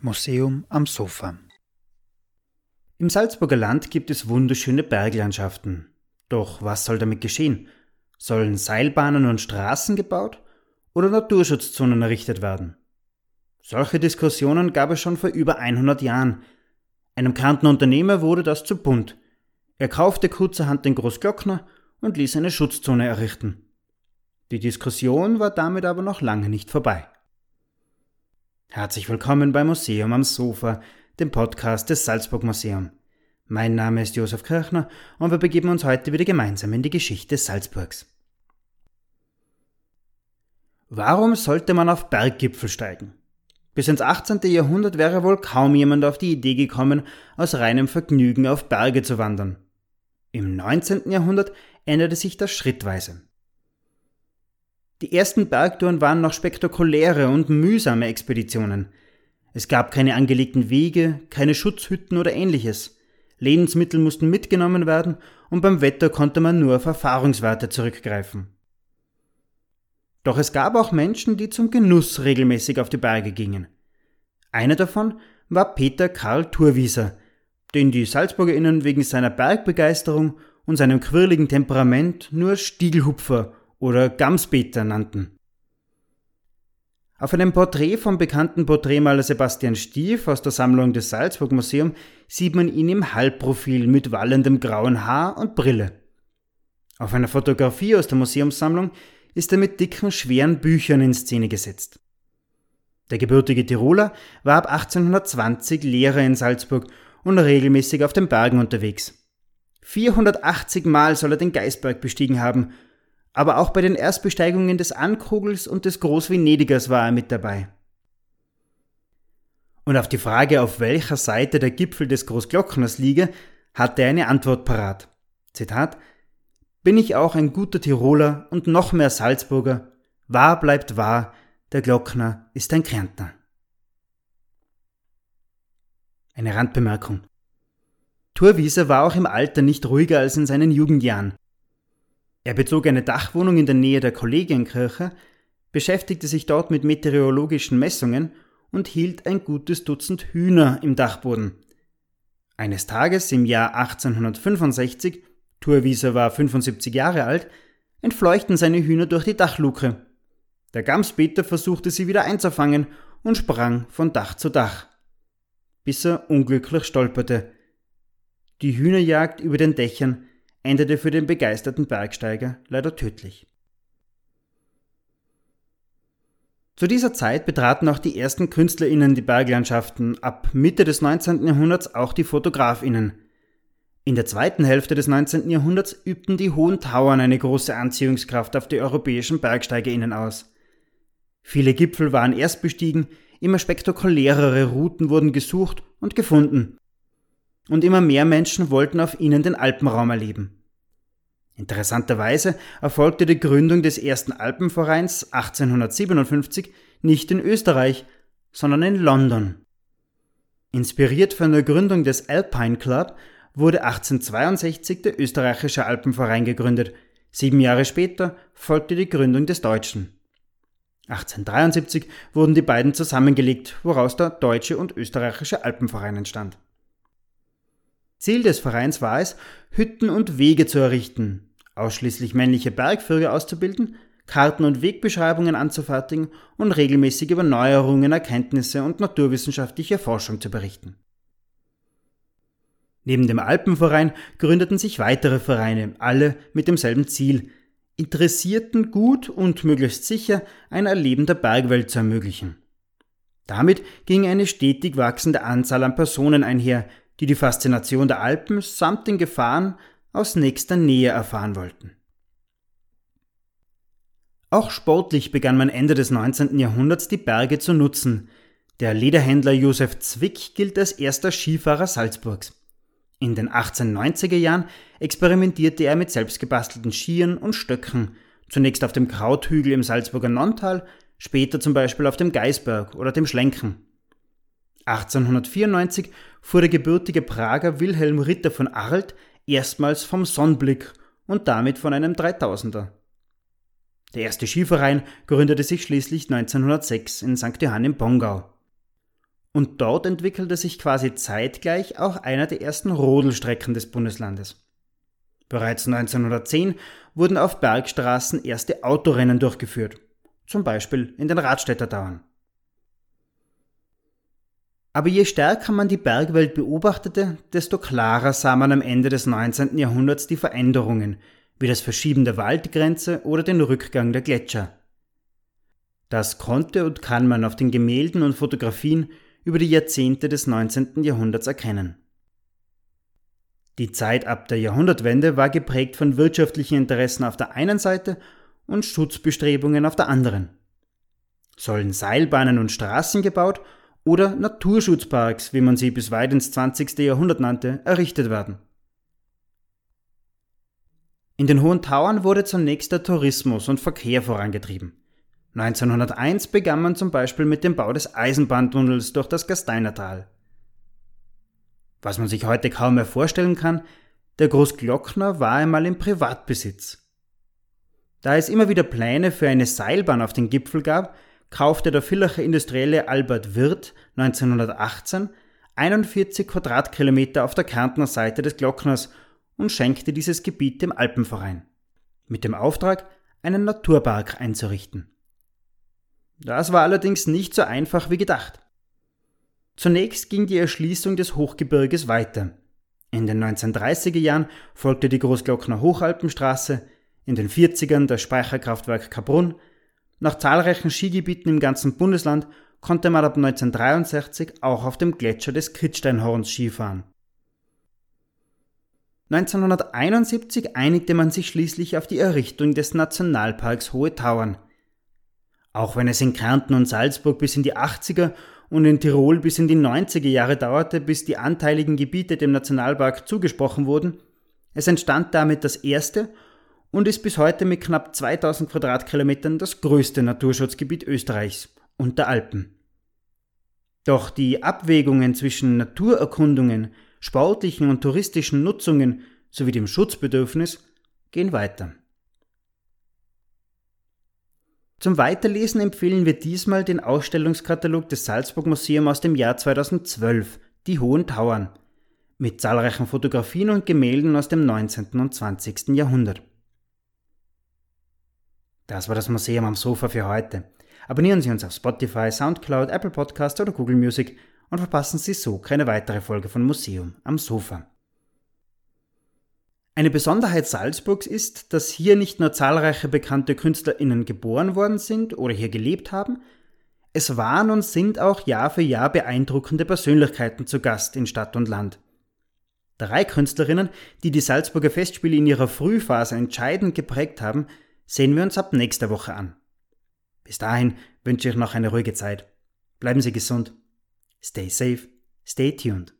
Museum am Sofa Im Salzburger Land gibt es wunderschöne Berglandschaften. Doch was soll damit geschehen? Sollen Seilbahnen und Straßen gebaut oder Naturschutzzonen errichtet werden? Solche Diskussionen gab es schon vor über 100 Jahren. Einem Kärntner Unternehmer wurde das zu bunt. Er kaufte kurzerhand den Großglockner und ließ eine Schutzzone errichten. Die Diskussion war damit aber noch lange nicht vorbei. Herzlich willkommen beim Museum am Sofa, dem Podcast des Salzburg Museum. Mein Name ist Josef Kirchner und wir begeben uns heute wieder gemeinsam in die Geschichte Salzburgs. Warum sollte man auf Berggipfel steigen? Bis ins 18. Jahrhundert wäre wohl kaum jemand auf die Idee gekommen, aus reinem Vergnügen auf Berge zu wandern. Im 19. Jahrhundert änderte sich das schrittweise. Die ersten Bergtouren waren noch spektakuläre und mühsame Expeditionen. Es gab keine angelegten Wege, keine Schutzhütten oder ähnliches. Lebensmittel mussten mitgenommen werden und beim Wetter konnte man nur auf Erfahrungswerte zurückgreifen. Doch es gab auch Menschen, die zum Genuss regelmäßig auf die Berge gingen. Einer davon war Peter Karl Thurwieser, den die SalzburgerInnen wegen seiner Bergbegeisterung und seinem quirligen Temperament nur Stiegelhupfer oder Gamspeter nannten. Auf einem Porträt vom bekannten Porträtmaler Sebastian Stief aus der Sammlung des Salzburg Museum sieht man ihn im Halbprofil mit wallendem grauen Haar und Brille. Auf einer Fotografie aus der Museumssammlung ist er mit dicken, schweren Büchern in Szene gesetzt. Der gebürtige Tiroler war ab 1820 Lehrer in Salzburg und regelmäßig auf den Bergen unterwegs. 480 Mal soll er den Geisberg bestiegen haben aber auch bei den Erstbesteigungen des Ankugels und des Großvenedigers war er mit dabei. Und auf die Frage, auf welcher Seite der Gipfel des Großglockners liege, hatte er eine Antwort parat. Zitat Bin ich auch ein guter Tiroler und noch mehr Salzburger, wahr bleibt wahr, der Glockner ist ein Kärntner. Eine Randbemerkung. Thurwieser war auch im Alter nicht ruhiger als in seinen Jugendjahren. Er bezog eine Dachwohnung in der Nähe der Kollegienkirche, beschäftigte sich dort mit meteorologischen Messungen und hielt ein gutes Dutzend Hühner im Dachboden. Eines Tages im Jahr 1865, Thurwieser war 75 Jahre alt, entfleuchten seine Hühner durch die Dachluke. Der Gamspeter versuchte sie wieder einzufangen und sprang von Dach zu Dach, bis er unglücklich stolperte. Die Hühnerjagd über den Dächern endete für den begeisterten Bergsteiger leider tödlich. Zu dieser Zeit betraten auch die ersten KünstlerInnen die Berglandschaften, ab Mitte des 19. Jahrhunderts auch die FotografInnen. In der zweiten Hälfte des 19. Jahrhunderts übten die hohen Tauern eine große Anziehungskraft auf die europäischen BergsteigerInnen aus. Viele Gipfel waren erst bestiegen, immer spektakulärere Routen wurden gesucht und gefunden und immer mehr Menschen wollten auf ihnen den Alpenraum erleben. Interessanterweise erfolgte die Gründung des ersten Alpenvereins 1857 nicht in Österreich, sondern in London. Inspiriert von der Gründung des Alpine Club wurde 1862 der österreichische Alpenverein gegründet. Sieben Jahre später folgte die Gründung des deutschen. 1873 wurden die beiden zusammengelegt, woraus der deutsche und österreichische Alpenverein entstand. Ziel des Vereins war es, Hütten und Wege zu errichten, ausschließlich männliche Bergführer auszubilden, Karten und Wegbeschreibungen anzufertigen und regelmäßig über Neuerungen, Erkenntnisse und naturwissenschaftliche Forschung zu berichten. Neben dem Alpenverein gründeten sich weitere Vereine, alle mit demselben Ziel, Interessierten gut und möglichst sicher ein Erleben der Bergwelt zu ermöglichen. Damit ging eine stetig wachsende Anzahl an Personen einher, die die Faszination der Alpen samt den Gefahren aus nächster Nähe erfahren wollten. Auch sportlich begann man Ende des 19. Jahrhunderts die Berge zu nutzen. Der Lederhändler Josef Zwick gilt als erster Skifahrer Salzburgs. In den 1890er Jahren experimentierte er mit selbstgebastelten Skiern und Stöcken, zunächst auf dem Krauthügel im Salzburger Nonntal, später zum Beispiel auf dem Geisberg oder dem Schlenken. 1894 fuhr der gebürtige Prager Wilhelm Ritter von Arlt erstmals vom Sonnblick und damit von einem 3000er. Der erste Skiverein gründete sich schließlich 1906 in St. Johann im Bongau. Und dort entwickelte sich quasi zeitgleich auch einer der ersten Rodelstrecken des Bundeslandes. Bereits 1910 wurden auf Bergstraßen erste Autorennen durchgeführt, zum Beispiel in den Radstädter Dauern. Aber je stärker man die Bergwelt beobachtete, desto klarer sah man am Ende des 19. Jahrhunderts die Veränderungen, wie das Verschieben der Waldgrenze oder den Rückgang der Gletscher. Das konnte und kann man auf den Gemälden und Fotografien über die Jahrzehnte des 19. Jahrhunderts erkennen. Die Zeit ab der Jahrhundertwende war geprägt von wirtschaftlichen Interessen auf der einen Seite und Schutzbestrebungen auf der anderen. Sollen Seilbahnen und Straßen gebaut oder Naturschutzparks, wie man sie bis weit ins 20. Jahrhundert nannte, errichtet werden. In den Hohen Tauern wurde zunächst der Tourismus und Verkehr vorangetrieben. 1901 begann man zum Beispiel mit dem Bau des Eisenbahntunnels durch das Gasteinertal. Was man sich heute kaum mehr vorstellen kann, der Großglockner war einmal im Privatbesitz. Da es immer wieder Pläne für eine Seilbahn auf den Gipfel gab, kaufte der Villacher Industrielle Albert Wirth 1918 41 Quadratkilometer auf der Kärntner Seite des Glockners und schenkte dieses Gebiet dem Alpenverein. Mit dem Auftrag, einen Naturpark einzurichten. Das war allerdings nicht so einfach wie gedacht. Zunächst ging die Erschließung des Hochgebirges weiter. In den 1930er Jahren folgte die Großglockner Hochalpenstraße, in den 40ern das Speicherkraftwerk Kabrunn. Nach zahlreichen Skigebieten im ganzen Bundesland konnte man ab 1963 auch auf dem Gletscher des Kritzsteinhorns Skifahren. 1971 einigte man sich schließlich auf die Errichtung des Nationalparks Hohe Tauern – auch wenn es in Kärnten und Salzburg bis in die 80er und in Tirol bis in die 90er Jahre dauerte, bis die anteiligen Gebiete dem Nationalpark zugesprochen wurden, es entstand damit das erste und ist bis heute mit knapp 2000 Quadratkilometern das größte Naturschutzgebiet Österreichs und der Alpen. Doch die Abwägungen zwischen Naturerkundungen, sportlichen und touristischen Nutzungen sowie dem Schutzbedürfnis gehen weiter. Zum Weiterlesen empfehlen wir diesmal den Ausstellungskatalog des Salzburg Museum aus dem Jahr 2012, Die Hohen Tauern, mit zahlreichen Fotografien und Gemälden aus dem 19. und 20. Jahrhundert. Das war das Museum am Sofa für heute. Abonnieren Sie uns auf Spotify, Soundcloud, Apple Podcast oder Google Music und verpassen Sie so keine weitere Folge von Museum am Sofa. Eine Besonderheit Salzburgs ist, dass hier nicht nur zahlreiche bekannte KünstlerInnen geboren worden sind oder hier gelebt haben, es waren und sind auch Jahr für Jahr beeindruckende Persönlichkeiten zu Gast in Stadt und Land. Drei Künstlerinnen, die die Salzburger Festspiele in ihrer Frühphase entscheidend geprägt haben, sehen wir uns ab nächster Woche an. Bis dahin wünsche ich noch eine ruhige Zeit. Bleiben Sie gesund. Stay safe. Stay tuned.